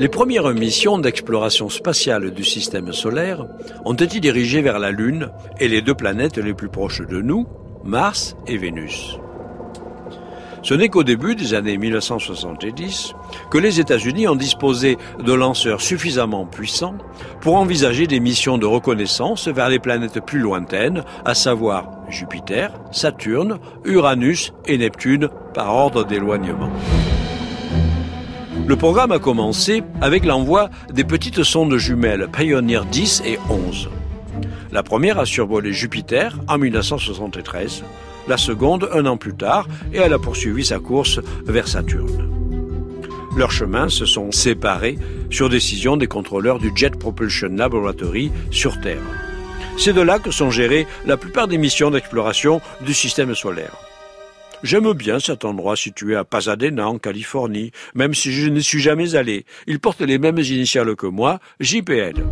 Les premières missions d'exploration spatiale du système solaire ont été dirigées vers la Lune et les deux planètes les plus proches de nous, Mars et Vénus. Ce n'est qu'au début des années 1970 que les États-Unis ont disposé de lanceurs suffisamment puissants pour envisager des missions de reconnaissance vers les planètes plus lointaines, à savoir Jupiter, Saturne, Uranus et Neptune par ordre d'éloignement. Le programme a commencé avec l'envoi des petites sondes jumelles Pioneer 10 et 11. La première a survolé Jupiter en 1973 la seconde un an plus tard, et elle a poursuivi sa course vers Saturne. Leurs chemins se sont séparés sur décision des contrôleurs du Jet Propulsion Laboratory sur Terre. C'est de là que sont gérées la plupart des missions d'exploration du système solaire. J'aime bien cet endroit situé à Pasadena, en Californie, même si je ne suis jamais allé. Il porte les mêmes initiales que moi, JPL.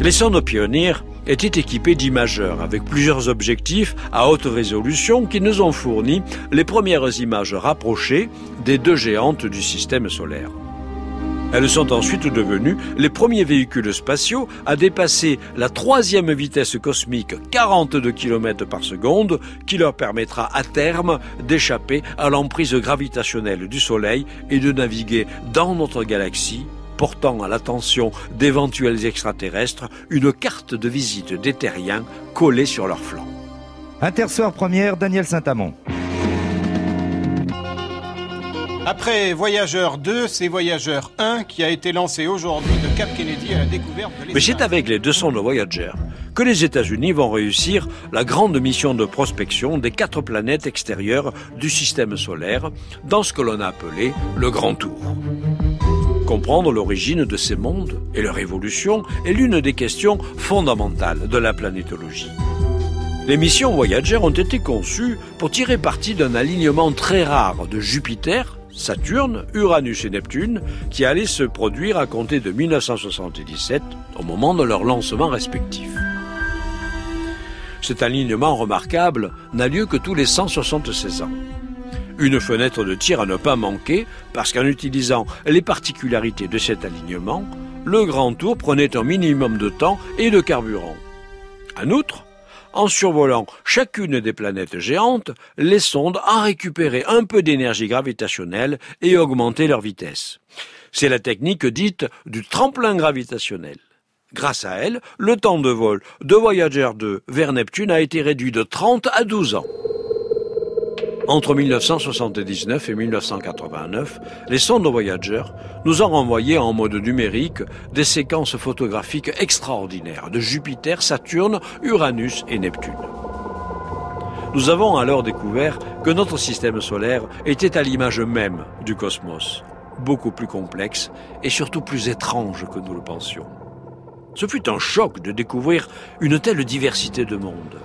Les sondes pionnières était équipé d'imageurs avec plusieurs objectifs à haute résolution qui nous ont fourni les premières images rapprochées des deux géantes du système solaire. Elles sont ensuite devenues les premiers véhicules spatiaux à dépasser la troisième vitesse cosmique 42 km par seconde qui leur permettra à terme d'échapper à l'emprise gravitationnelle du Soleil et de naviguer dans notre galaxie portant à l'attention d'éventuels extraterrestres une carte de visite des terriens collée sur leur flanc. Intersoir première, Daniel Saint-Amand. Après Voyageur 2, c'est Voyageur 1 qui a été lancé aujourd'hui de Cap Kennedy à la découverte de Mais c'est avec les deux sondes Voyager que les États-Unis vont réussir la grande mission de prospection des quatre planètes extérieures du système solaire dans ce que l'on a appelé le Grand Tour. Comprendre l'origine de ces mondes et leur évolution est l'une des questions fondamentales de la planétologie. Les missions Voyager ont été conçues pour tirer parti d'un alignement très rare de Jupiter, Saturne, Uranus et Neptune qui allait se produire à compter de 1977 au moment de leur lancement respectif. Cet alignement remarquable n'a lieu que tous les 176 ans. Une fenêtre de tir à ne pas manquer, parce qu'en utilisant les particularités de cet alignement, le grand tour prenait un minimum de temps et de carburant. En outre, en survolant chacune des planètes géantes, les sondes en récupéraient un peu d'énergie gravitationnelle et augmentaient leur vitesse. C'est la technique dite du tremplin gravitationnel. Grâce à elle, le temps de vol de Voyager 2 vers Neptune a été réduit de 30 à 12 ans. Entre 1979 et 1989, les sondes Voyager nous ont renvoyé en mode numérique des séquences photographiques extraordinaires de Jupiter, Saturne, Uranus et Neptune. Nous avons alors découvert que notre système solaire était à l'image même du cosmos, beaucoup plus complexe et surtout plus étrange que nous le pensions. Ce fut un choc de découvrir une telle diversité de mondes.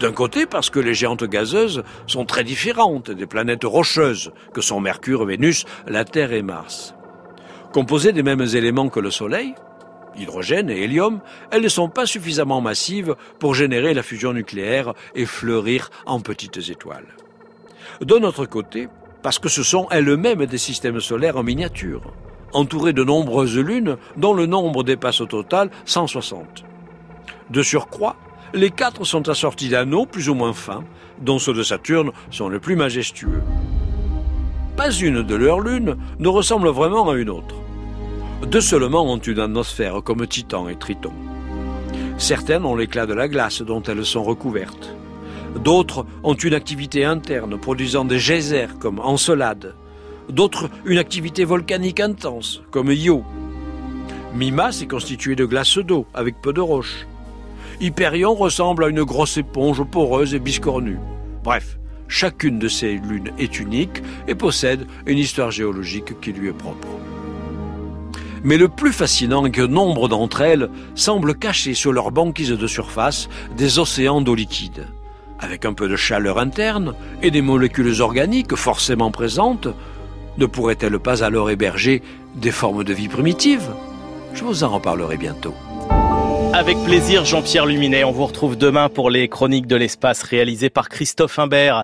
D'un côté, parce que les géantes gazeuses sont très différentes des planètes rocheuses que sont Mercure, Vénus, la Terre et Mars. Composées des mêmes éléments que le Soleil, hydrogène et hélium, elles ne sont pas suffisamment massives pour générer la fusion nucléaire et fleurir en petites étoiles. D'un autre côté, parce que ce sont elles-mêmes des systèmes solaires en miniature, entourées de nombreuses lunes dont le nombre dépasse au total 160. De surcroît, les quatre sont assortis d'anneaux plus ou moins fins, dont ceux de Saturne sont les plus majestueux. Pas une de leurs lunes ne ressemble vraiment à une autre. Deux seulement ont une atmosphère comme Titan et Triton. Certaines ont l'éclat de la glace dont elles sont recouvertes. D'autres ont une activité interne produisant des geysers comme Encelade. D'autres une activité volcanique intense comme Io. Mimas est constitué de glace d'eau avec peu de roches. Hyperion ressemble à une grosse éponge poreuse et biscornue. Bref, chacune de ces lunes est unique et possède une histoire géologique qui lui est propre. Mais le plus fascinant est que nombre d'entre elles semblent cacher sur leur banquise de surface des océans d'eau liquide. Avec un peu de chaleur interne et des molécules organiques forcément présentes, ne pourraient-elles pas alors héberger des formes de vie primitives? Je vous en reparlerai bientôt. Avec plaisir, Jean-Pierre Luminet. On vous retrouve demain pour les chroniques de l'espace réalisées par Christophe Imbert.